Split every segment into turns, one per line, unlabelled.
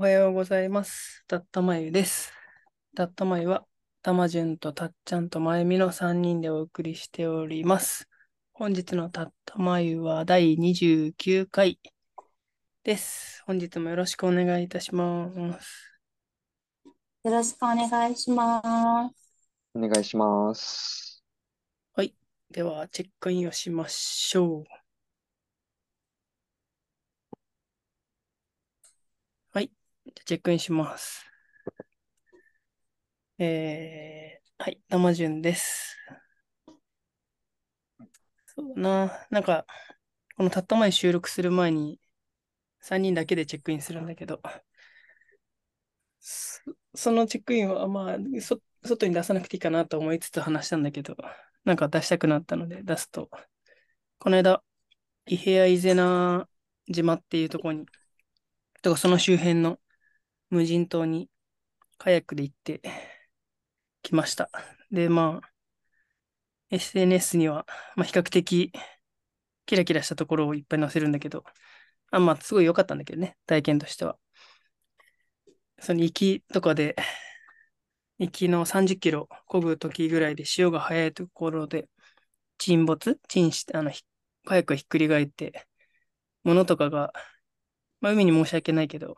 おはようございます。たったまゆです。たったまゆは、たまじゅんとたっちゃんとまゆみの3人でお送りしております。本日のたったまゆは第29回です。本日もよろしくお願いいたします。
よろしくお願いします。
お願いします。
はい。では、チェックインをしましょう。はい。じゃあチェックインします。えー、はい。たまじゅんです。そうな。なんか、このたったまに収録する前に、3人だけでチェックインするんだけど、そのチェックインは、まあ、そ、外に出さなくていいかなと思いつつ話したんだけど、なんか出したくなったので出すと、この間、伊平屋伊是名島っていうところに、とかその周辺の無人島にカヤックで行ってきました。で、まあ、SNS には、まあ、比較的キラキラしたところをいっぱい載せるんだけど、あまあ、すごい良かったんだけどね、体験としては。その行きとかで、行きの30キロ漕ぐ時ぐらいで潮が速いところで沈没沈して、あの、カヤックがひっくり返って、物とかが、まあ、海に申し訳ないけど、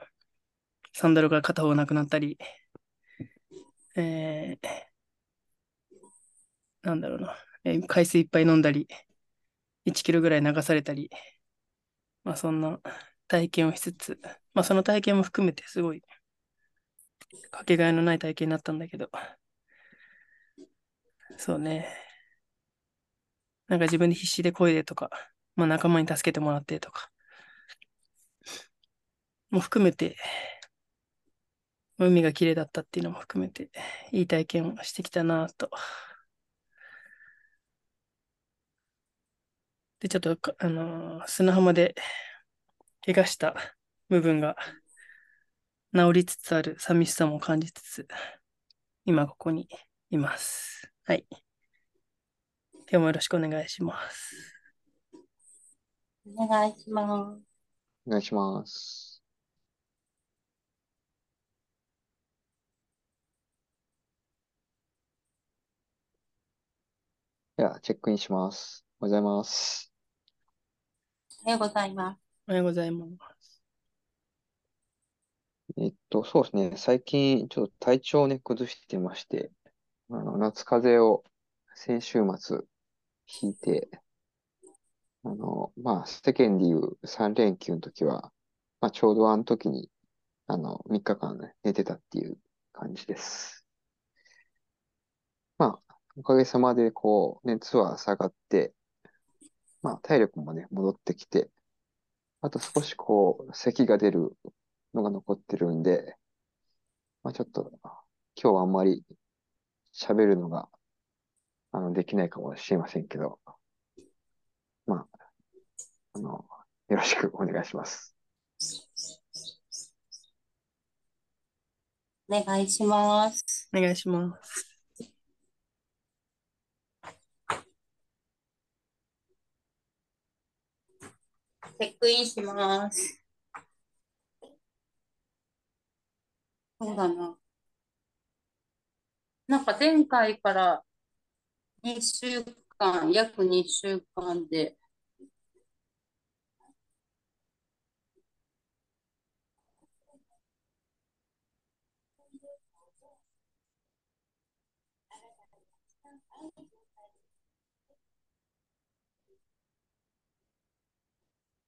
サンダルが片方なくなったり、えー、なんだろうな、えー海水いっぱい飲んだり、1キロぐらい流されたり、まあそんな体験をしつつ、まあその体験も含めてすごいかけがえのない体験になったんだけど、そうね。なんか自分で必死で漕いでとか、まあ仲間に助けてもらってとか、も含めて、海が綺麗だったっていうのも含めて、いい体験をしてきたなと。で、ちょっとか、あのー砂浜で怪我した部分が治りつつある寂しさも感じつつ、今ここにいます。はい。今日もよろしくお願いします。
お願いします。
お願いします。では、チェックインします。おはようございます。
おはようございます。
おはようございます。
えっと、そうですね。最近、ちょっと体調をね、崩してまして、あの、夏風邪を先週末ひいて、あの、まあ、世間でいう3連休の時は、まあ、ちょうどあの時に、あの、3日間ね、寝てたっていう感じです。まあ、おかげさまで、こう、熱は下がって、まあ、体力もね、戻ってきて、あと少しこう、咳が出るのが残ってるんで、まあちょっと、今日はあんまり喋るのが、あの、できないかもしれませんけど、まあ、あの、よろしくお願いします。
お願いします。
お願いします。
チェックインします。そうだな。なんか前回から2週間、約2週間で、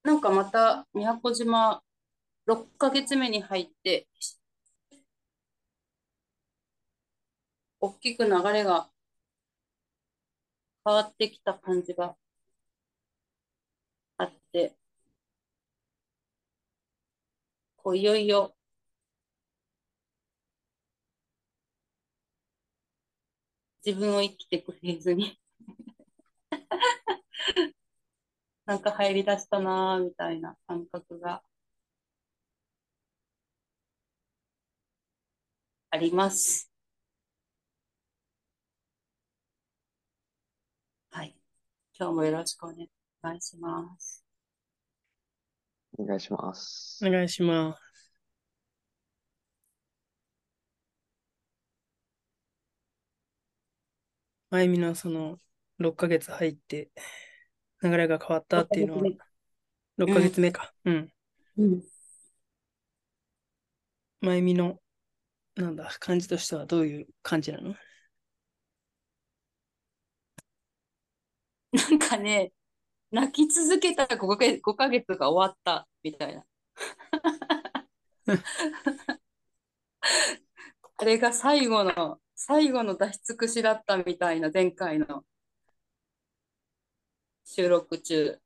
なんかまた宮古島6ヶ月目に入って、大きく流れが変わってきた感じがあって、こういよいよ自分を生きていくフェーズになんか入り出したなみたいな感覚があります。はい。今日もよろしくお願いします。
お願いします。
お願いします。前みなその6ヶ月入って流れが変わったっていうのは6ヶ月目か。うん。
うん。
まゆみの、なんだ、感じとしてはどういう感じなの？
なんかね、泣き続けた5ヶ月、5ヶ月が終わったみたいな。あれが最後の、最後の出し尽くしだったみたいな、前回の収録中。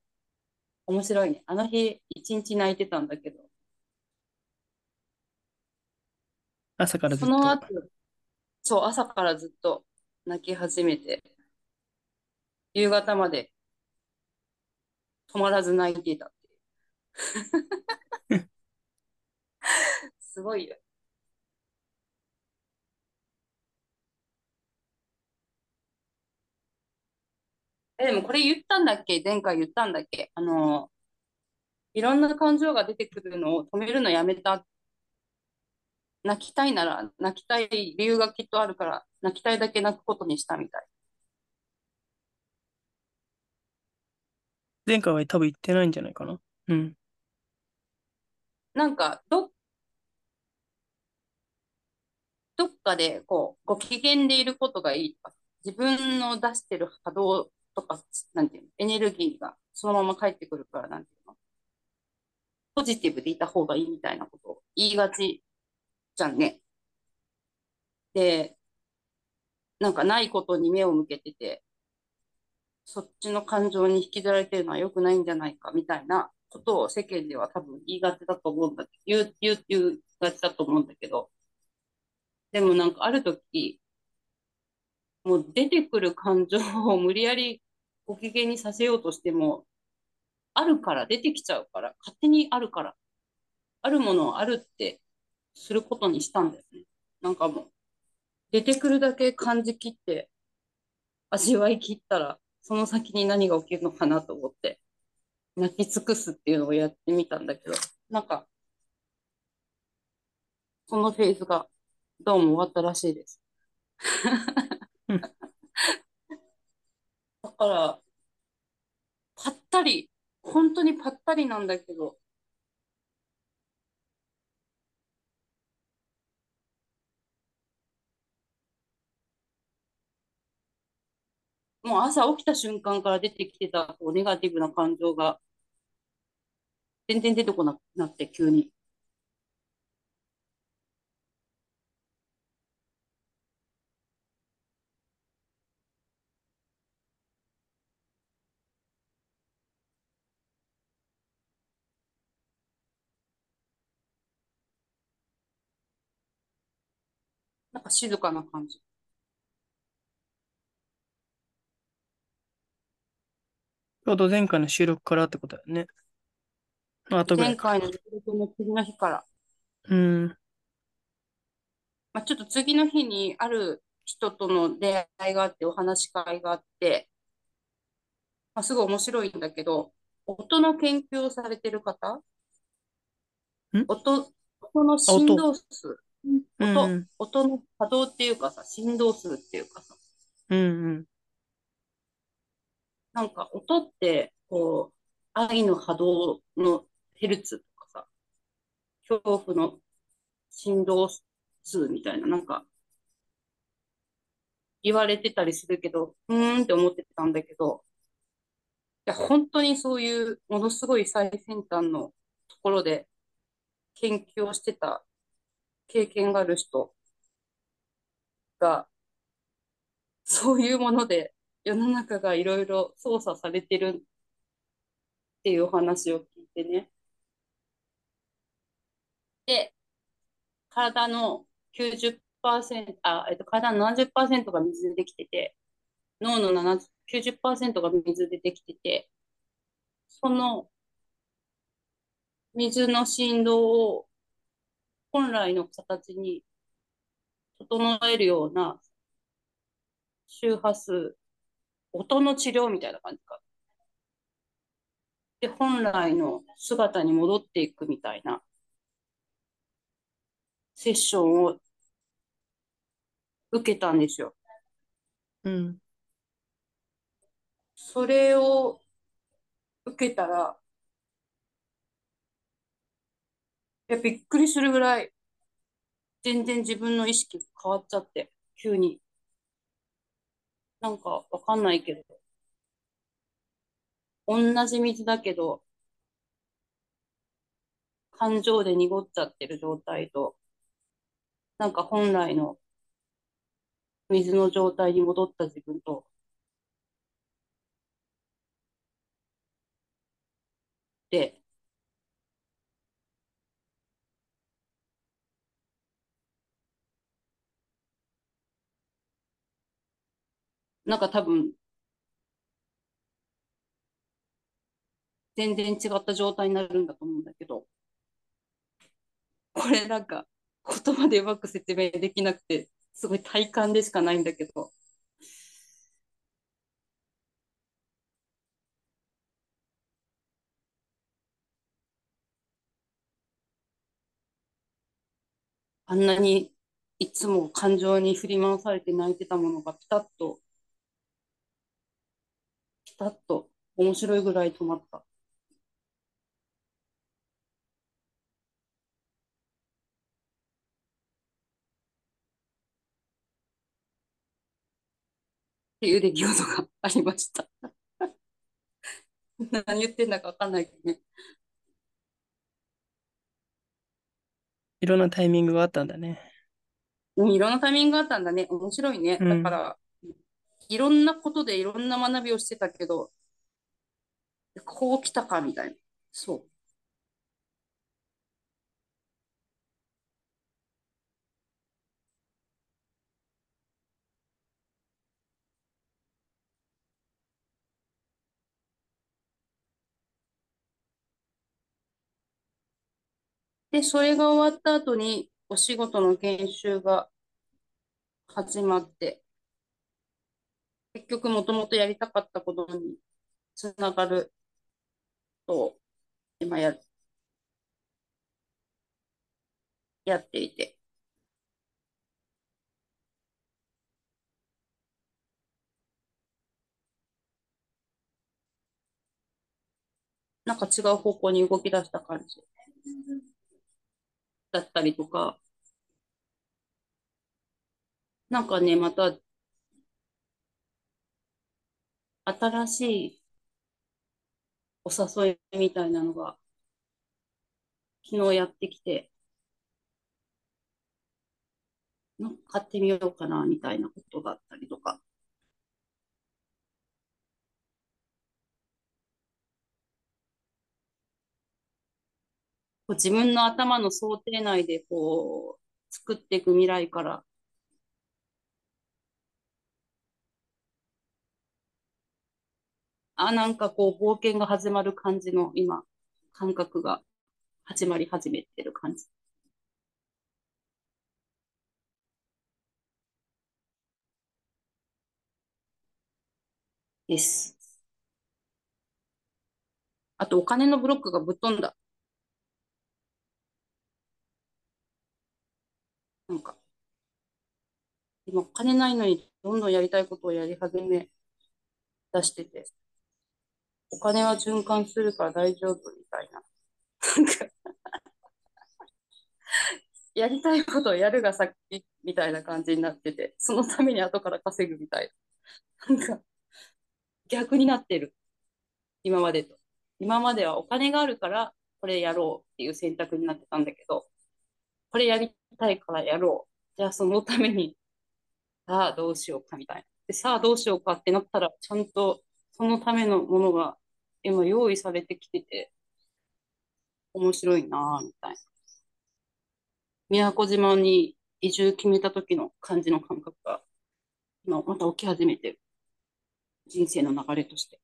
面白いね。あの日、一日泣いてたんだけど、
朝からずっと。
その後、そう、朝からずっと泣き始めて、夕方まで止まらず泣いていたっていう。すごいよ。え、でもこれ言ったんだっけ？前回言ったんだっけ？あの、いろんな感情が出てくるのを止めるのやめた。泣きたいなら泣きたい理由がきっとあるから泣きたいだけ泣くことにしたみたい。
前回は多分言ってないんじゃないかな。うん。
なんか、ど、どっかで、こう、ご機嫌でいることがいいとか、自分の出してる波動とか、なんていうの、エネルギーがそのまま返ってくるから、なんていうの、ポジティブでいた方がいいみたいなことを言いがちじゃんね。で、なんかないことに目を向けてて、そっちの感情に引きずられてるのは良くないんじゃないかみたいなことを世間では多分言いがちだと思うんだけど、言う、言う、言うがちだと思うんだけど、でもなんかある時、もう出てくる感情を無理やりご機嫌にさせようとしても、あるから出てきちゃうから、勝手にあるから、あるものをあるってすることにしたんだよね。なんかもう、出てくるだけ感じきって、味わい切ったら、その先に何が起きるのかなと思って、泣き尽くすっていうのをやってみたんだけど、なんか、そのフェーズがどうも終わったらしいです。から、ぱったり、本当にぱったりなんだけど、もう朝起きた瞬間から出てきてたこうネガティブな感情が全然出てこなくなって急に。か静かな感じ。
ちょうど前回の収録からってことだよね。あとぐらい。
前回の収録の次の日から。
うん。
まあ、ちょっと次の日にある人との出会いがあって、お話し会があって、まあ、すごい面白いんだけど、音の研究をされてる方？
ん？
音、音の振動数、音、
うんうん。
音の波動っていうかさ、振動数っていうかさ、
うんうん。
なんか音って、こう、愛の波動のヘルツとかさ、恐怖の振動数みたいな、なんか、言われてたりするけど、うーんって思ってたんだけど、いや、本当にそういうものすごい最先端のところで研究をしてた経験がある人が、そういうもので世の中がいろいろ操作されてるっていう話を聞いてね。で、体の90%、あ、えっと、体の70%が水でできてて、脳の70 90%が水でできてて、その水の振動を本来の形に整えるような周波数、音の治療みたいな感じか。で、本来の姿に戻っていくみたいなセッションを受けたんですよ。
うん。
それを受けたら、いや、びっくりするぐらい、全然自分の意識変わっちゃって、急に。なんかわかんないけど、同じ水だけど、感情で濁っちゃってる状態と、なんか本来の水の状態に戻った自分と、で、なんか多分、全然違った状態になるんだと思うんだけど、これなんか言葉でうまく説明できなくて、すごい体感でしかないんだけど、あんなにいつも感情に振り回されて泣いてたものがピタッと、タッと面白いぐらい止まった。っていう出来事がありました。何言ってんだかわかんないけどね。
いろんなタイミングがあったんだね。
うんいろんなタイミングがあったんだね。面白いね。
うん
だから、いろんなことでいろんな学びをしてたけど、こう来たかみたいな。そう。で、それが終わった後に、お仕事の研修が始まって、結局もともとやりたかったことにつながると、今や、やっていて。なんか違う方向に動き出した感じだったりとか、なんかね、また新しいお誘いみたいなのが昨日やってきて、なんか買ってみようかなみたいなことだったりとか。こう自分の頭の想定内でこう作っていく未来からあ、なんかこう冒険が始まる感じの今感覚が始まり始めてる感じです。あとお金のブロックがぶっ飛んだ。なんか、今お金ないのにどんどんやりたいことをやり始め出してて、お金は循環するから大丈夫みたいな。なんかやりたいことをやるが先みたいな感じになってて、そのために後から稼ぐみたいな。なんか、逆になってる。今までと。今まではお金があるからこれやろうっていう選択になってたんだけど、これやりたいからやろう。じゃあそのために、さあどうしようかみたいな。で、さあどうしようかってなったら、ちゃんとそのためのものが今用意されてきてて、面白いなぁ、みたいな。宮古島に移住決めた時の感じの感覚が、今また起き始めてる。人生の流れとして。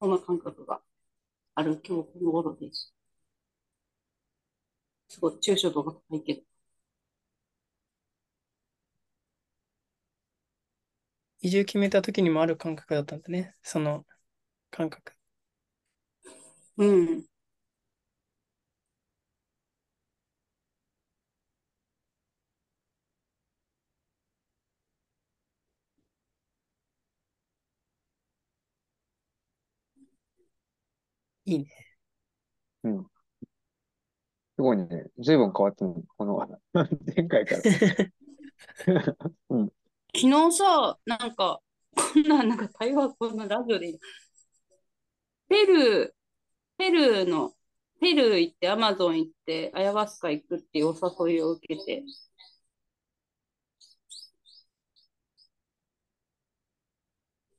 そんな感覚がある今日この頃です。すごい抽象度が高いけど。
移住決めた時にもある感覚だったんだね。その感覚。
うん。
いいね。
うん。すごいね。随分変わったね。この、前回から。うん。
昨日さ、なんか、こんな、なんか対話、こんなラジオでいいのペルー、ペルーの、ペルー行って、アマゾン行って、アヤワスカ行くっていうお誘いを受けて、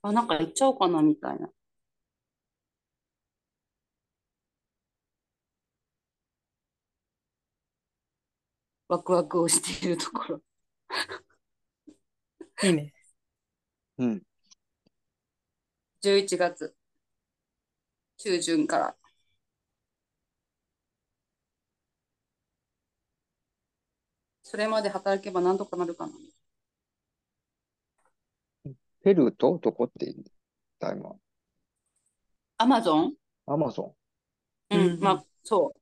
あ、なんか行っちゃおうかな、みたいな。ワクワクをしているところ。
いいね。
うん。
11月中旬から。それまで働けば何とかなるかな。
ペルーとどこって言うんだ、今？
アマゾン
アマゾ
うん、
うん
まあ、そう。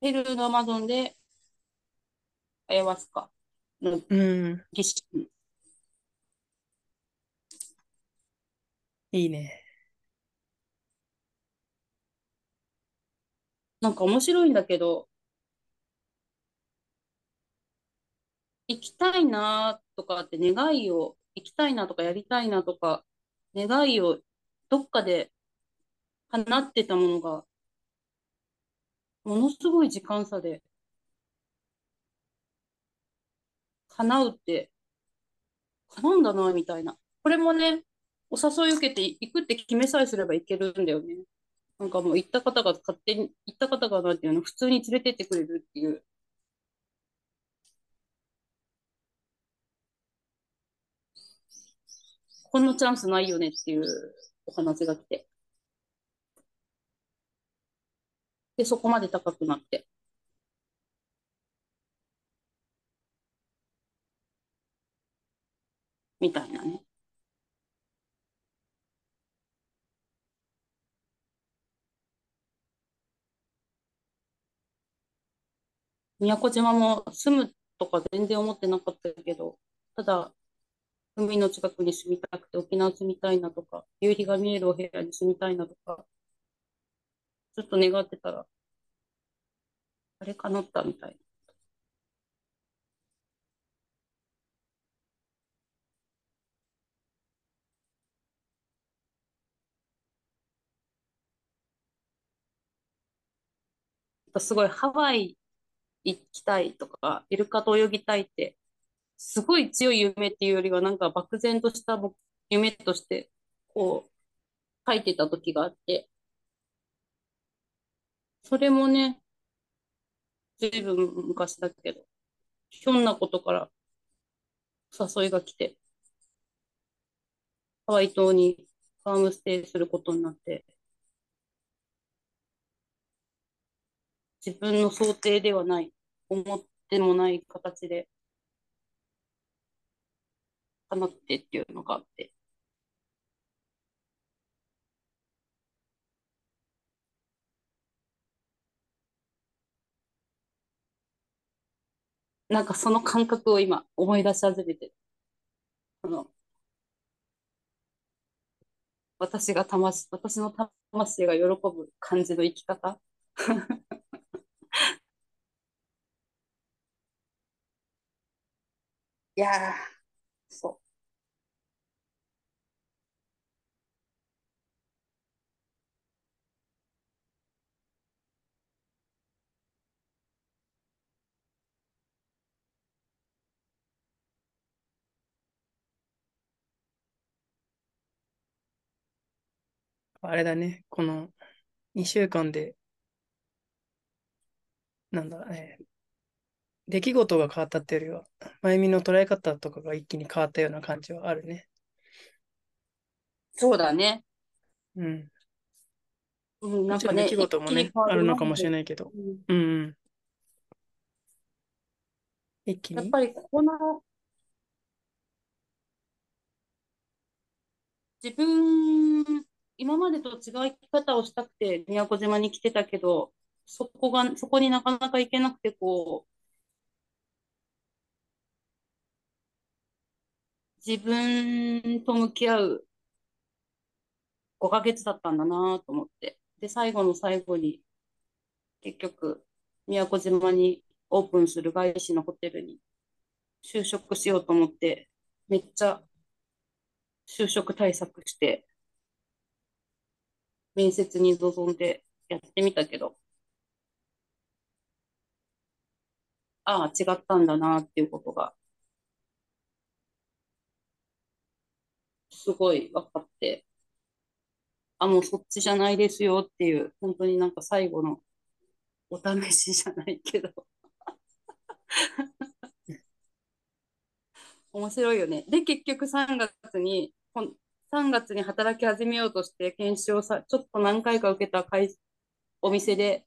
ペルーのアマゾンで、アヤワスカの
うん。
儀式。
いいね。
なんか面白いんだけど、行きたいなとかって願いを、行きたいなとかやりたいなとか、願いをどっかで叶ってたものが、ものすごい時間差で叶うって、叶うんだな、みたいな。これもね、お誘い受けて行くって決めさえすれば行けるんだよね。なんかもう行った方が勝手に、行った方がなんていうの、普通に連れてってくれるっていう。こんなチャンスないよねっていうお話が来て。で、そこまで高くなって。みたいなね。宮古島も住むとか全然思ってなかったけど、ただ、海の近くに住みたくて沖縄住みたいなとか、夕日が見えるお部屋に住みたいなとか、ずっと願ってたら、あれ叶ったみたいな。すごいハワイ行きたいとか、イルカと泳ぎたいって、すごい強い夢っていうよりは、なんか漠然とした夢として、こう、書いてた時があって、それもね、ずいぶん昔だけど、ひょんなことから誘いが来て、ハワイ島にファームステイすることになって、自分の想定ではない、思ってもない形で、叶ってっていうのがあって。なんかその感覚を今思い出し始めてる。その私が魂、私の魂が喜ぶ感じの生き方。いやー、そう。
あれだね。この2週間で、なんだ、えー出来事が変わったっていうよりは、まゆみの捉え方とかが一気に変わったような感じはあるね。
そうだね。
うん。
うん、な
ん
んかね、
出来事もねあるのかもしれ
い。
ないけど。
うん
うんうん。一気に？
やっぱりこの自分、今までと違う生き方をしたくて宮古島に来てたけど、そこが、そこになかなか行けなくて、こう、自分と向き合う5ヶ月だったんだなと思って。で、最後の最後に、結局、宮古島にオープンする外資のホテルに就職しようと思って、めっちゃ就職対策して、面接に臨んでやってみたけど、ああ、違ったんだなっていうことが、すごい分かって、あ、もうそっちじゃないですよっていう、本当になんか最後のお試しじゃないけど。面白いよね。で、結局3月に、ほん3月に働き始めようとして研修をさ、ちょっと何回か受けた会お店で、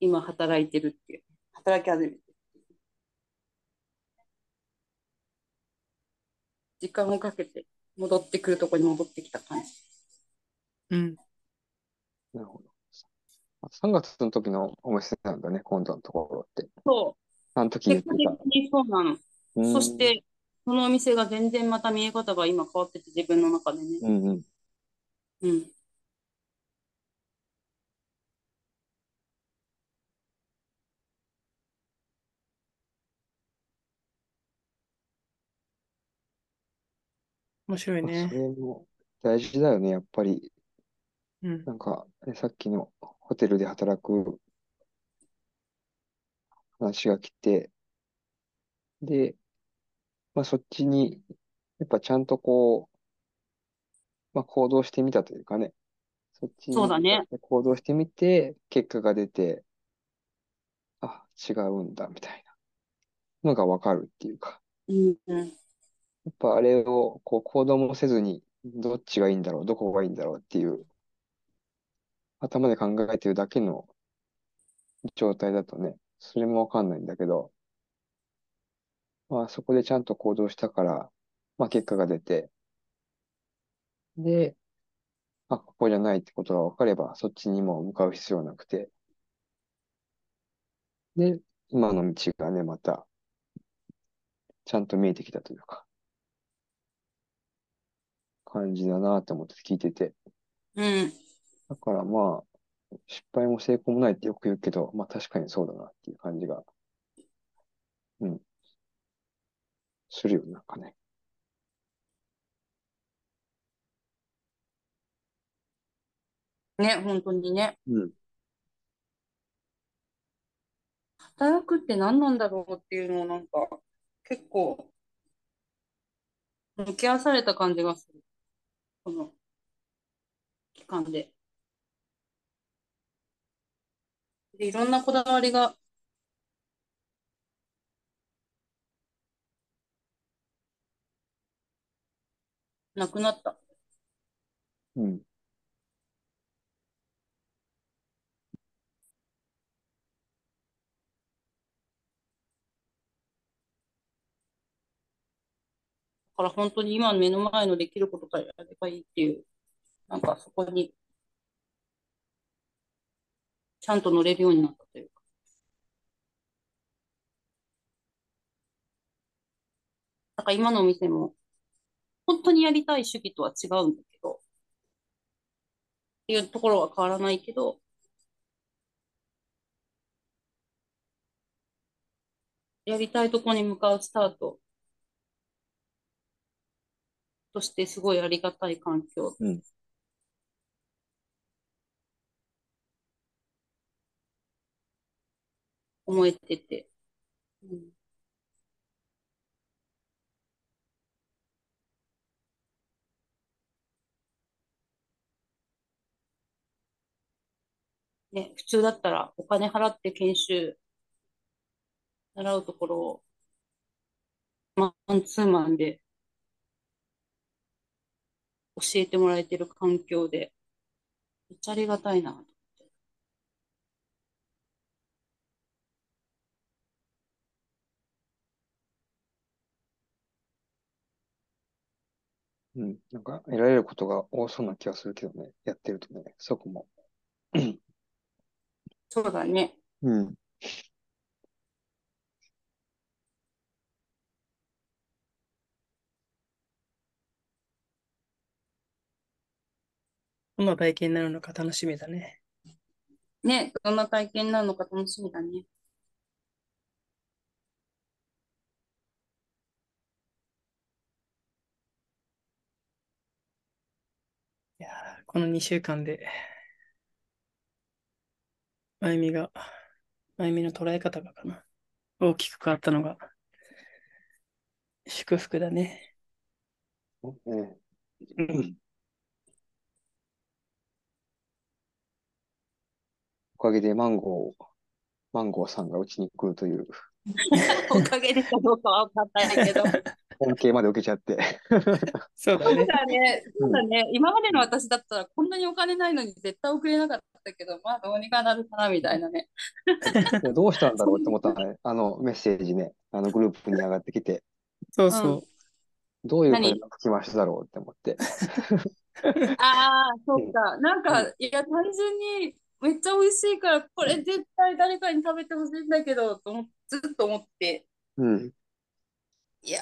今働いてるっていう。働き始めてる。時間をかけて戻ってくるとこに戻ってきた感じ。
うん。
なるほど。3月の時のお店なんだね、今度のところって。
そう。
あの時
そうなの。そして、そのお店が全然また見え方が今変わってて、自分の中でね。
うんうん。
うん。
面白い
まあそ
ね。
れも大事だよね、やっぱり。
うん。
なんか、ね、さっきのホテルで働く話が来て、で、まあそっちに、やっぱちゃんとこう、まあ行動してみたというかね、そっち
そうだね。
に行動してみて、結果が出て、あ、違うんだ、みたいなのがわかるっていうか、
うん。うん。
やっぱあれをこう行動もせずに、どっちがいいんだろう、どこがいいんだろうっていう、頭で考えてるだけの状態だとね、それもわかんないんだけど、まあそこでちゃんと行動したから、まあ結果が出て、で、あ、ここじゃないってことが分かれば、そっちにも向かう必要なくて、で、今の道がね、また、ちゃんと見えてきたというか、感じだなと思って聞いてて。
うん。
だからまあ、失敗も成功もないってよく言うけど、まあ確かにそうだなっていう感じが、うん、するよ、なんかね。
ね、本当にね。
うん。
働くって何なんだろうっていうのをなんか、結構、向き合わされた感じがする。この期間で。で、いろんなこだわりがなくなった。
うん。
だから本当に今目の前のできることからやればいいっていう、なんかそこにちゃんと乗れるようになったというか。だから今のお店も、本当にやりたい主義とは違うんだけど、っていうところは変わらないけど、やりたいところに向かうスタートとしてすごいありがたい環境
うん。
思えてて。うんね、普通だったらお金払って研修習うところをマンツーマンで教えてもらえてる環境で、めっちゃありがたいなと思って。
うん。なんか、得られることが多そうな気がするけどね。やってるとね、そこも。
そうだね。
うん。
どんな体験になるのか楽しみだね。
ね、どんな体験なのか楽しみだね。
いやーこの2週間で、まゆみが、まゆみの捉え方がかな。大きく変わったのが、祝福だね。
ね
うん
おかげでマンゴー、マンゴーさんがうちに来るという
おかげでかどうかは分かんないけど。
恩恵まで受けちゃって。
そう。だね。
そうだね。今までの私だったらこんなにお金ないのに絶対送れなかったけど、まあどうにかなるかなみたいなね。
どうしたんだろうって思ったらね、あのメッセージね、あのグループに上がってきて、
そうそう。
どういう
何？
会話が来ましただろうって思って。
ああ、そうか。なんか、いや、単純にめっちゃ美味しいから、これ絶対誰かに食べてほしいんだけど、とずっと思って、
うん。
いや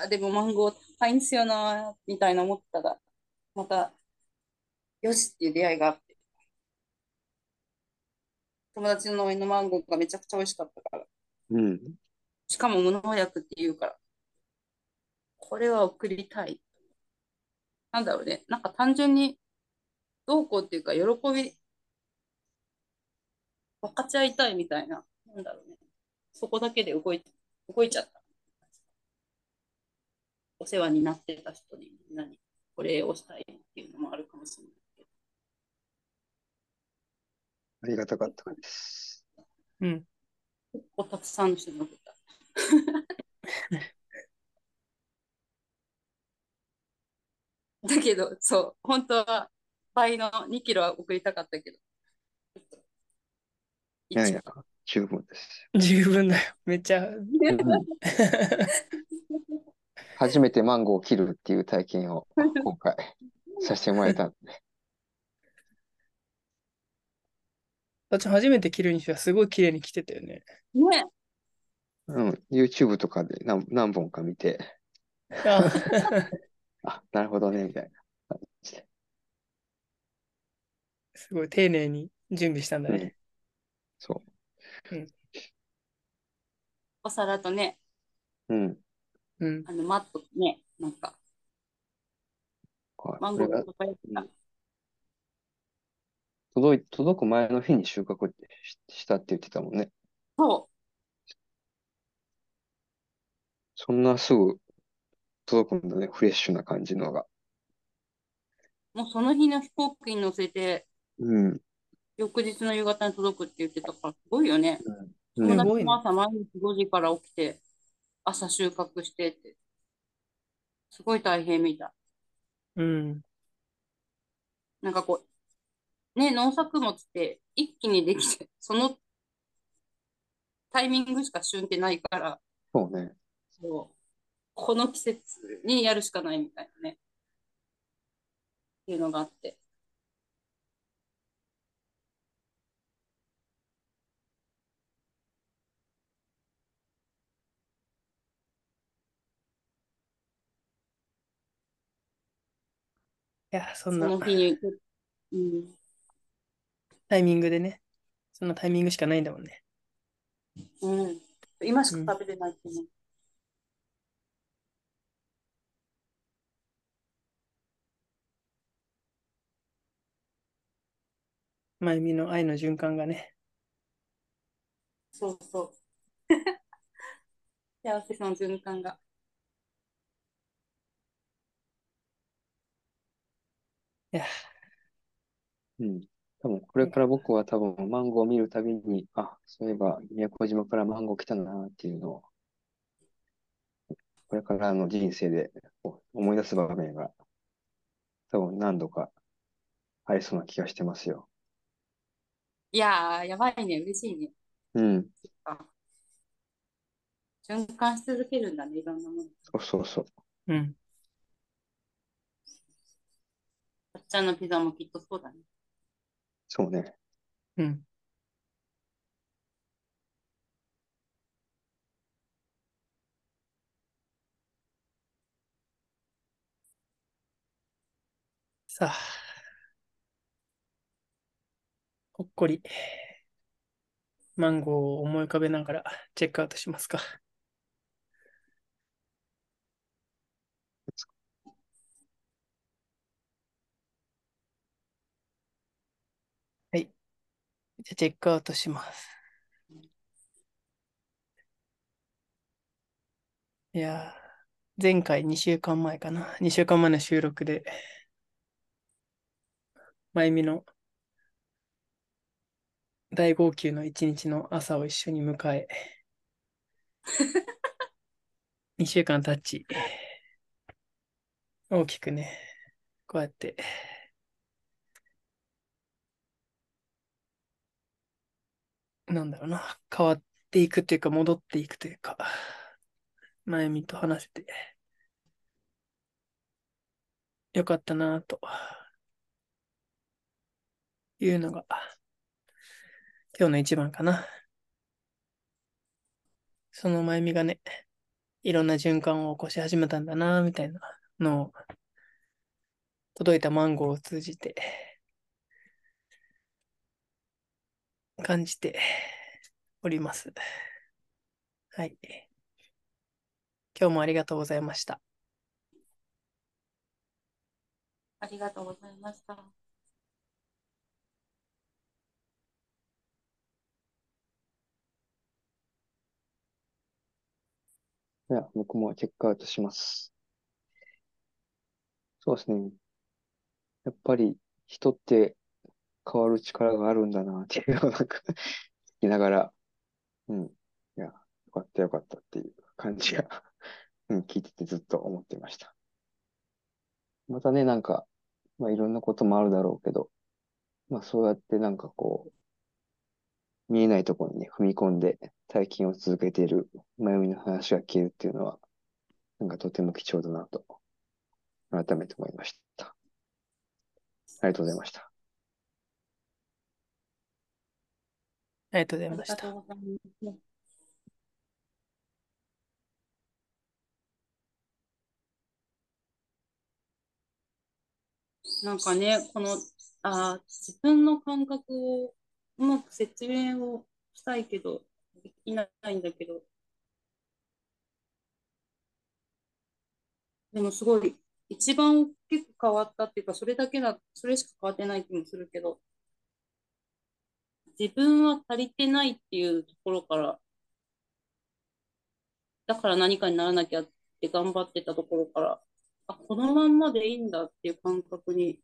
ー、でもマンゴー高いんすよな、みたいな思ったら、また、よしっていう出会いがあって。友達の農園のマンゴーがめちゃくちゃ美味しかったから。
うん。
しかも無農薬っていうから、これは送りたい。なんだろうね。なんか単純に、どうこうっていうか、喜び、分かち合いたいみたいな、なんだろうね。そこだけで動い、動いちゃった。お世話になってた人にみんなにお礼をしたいっていうのもあるかもしれないけど。
ありがたかったです。
うん。
結構たくさんの人に送った。だけど、そう、本当は倍の2キロは送りたかったけど。
いやいや、十分です。
十分だよ。めっちゃ。
初めてマンゴーを切るっていう体験を今回させてもらえたんで。
私初めて切るにしてはすごい綺麗に切ってたよね。
ね、
うん、YouTube とかで何何本か見て、
あ
あ、なるほどね、みたいな感じで。
すごい丁寧に準備したんだ
うん
ね。
そ
お皿とね、
う。うん。
うん。
あのマットとね、なんか、
はい
マンゴーとかやった。
届い、届く前の日に収穫ししたって言ってたもんね。
そ
そんなすぐ届くんだね、フレッシュな感じのが。
う、もうその日の飛行機に乗せて、
うん。
翌日の夕方に届くって言ってたから、すごいよね。
うん
友達も朝毎日5時から起きて、朝収穫してって、すごい大変みたい。
うん。
なんかこう、ね、農作物って一気にできて、そのタイミングしか旬ってないから、
そうね。
そう、この季節にやるしかないみたいなね。っていうのがあって。
いや、そ
そ
んな
の日に、うん、
タイミングでね。そんなタイミングしかないんだもんね。
うん。今しか食べれないってね。
まゆみの愛の循環がね。
そうそう。幸せの循環が。
いや、
うん。多分、これから僕は多分、マンゴーを見るたびに、あ、そういえば、宮古島からマンゴー来たなっていうのを、これからの人生で思い出す場面が、多分何度かありそうな気がしてますよ。
いやー、やばいね。嬉しいね。
うん。
あ循環し続けるんだね、いろんなもの。
そうそうそう。
うん。
たっちゃんのピザもきっとそうだね。
そうね。
うん。さあ、ほっこり、マンゴーを思い浮かべながらチェックアウトしますか。あチェックアウトします。いやー、前回2週間前かな。2週間前の収録で、まゆみの大号泣の一日の朝を一緒に迎え、2週間経ち、大きくね、こうやって、なんだろうな、変わっていくというか、戻っていくというか、まゆみと話せて、よかったなと。いうのが、今日の一番かな。そのまゆみがね、いろんな循環を起こし始めたんだな、みたいなのを、届いたマンゴーを通じて、感じております。はい。今日もありがとうございました。
ありがとうございました。
いや、僕もチェックアウトします。そうですね。やっぱり人って変わる力があるんだなっていうのをなんか聞きながら、うん。いや、よかったよかったっていう感じが、うん、聞いててずっと思ってました。またね、なんか、まあいろんなこともあるだろうけど、まあそうやってなんかこう、見えないところにね、踏み込んで体験を続けているまゆみの話が聞けるっていうのは、なんかとても貴重だなと、改めて思いました。ありがとうございました。
ありがとうございました。
なんかね、この、あ、自分の感覚をうまく説明をしたいけど、できないんだけど、でもすごい、一番大きく変わったっていうか、それだけだ、それしか変わってない気もするけど、自分は足りてないっていうところから、だから何かにならなきゃって頑張ってたところから、あ、このまんまでいいんだっていう感覚に、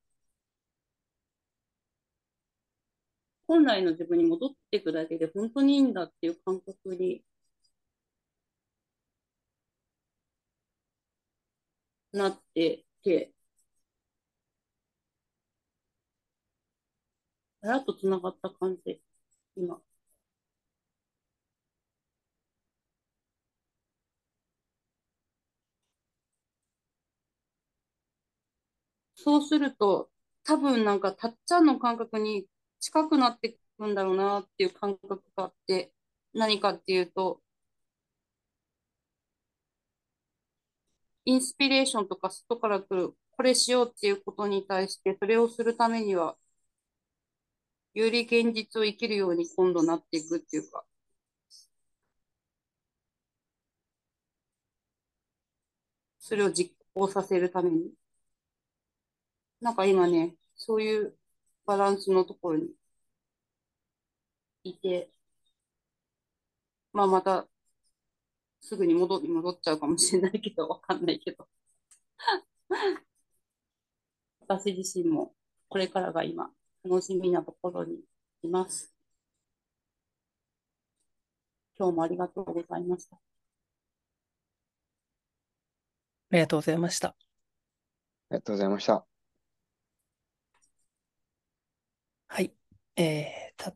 本来の自分に戻っていくだけで本当にいいんだっていう感覚になってて、さらっと繋がった感じ、今。そうすると、多分なんかたっちゃんの感覚に近くなってくんだろうなっていう感覚があって、何かっていうと、インスピレーションとか外から来る、これしようっていうことに対して、それをするためには、より現実を生きるように今度なっていくっていうか、それを実行させるために。なんか今ね、そういうバランスのところにいて、まあまたすぐに戻り戻っちゃうかもしれないけど、わかんないけど。私自身もこれからが今楽しみなところにいます。今日もありがとうございました。
ありがとうございました。
ありがとうございました。
はい。えー、た、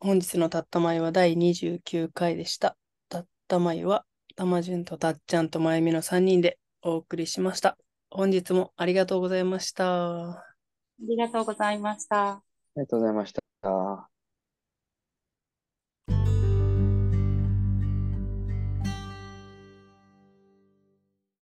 本日のたったまいは第29回でした。たったまいは、たまじゅんとたっちゃんとまゆみの3人でお送りしました。本日もありがとうございました。
ありがとうございました。
ありがとうございました。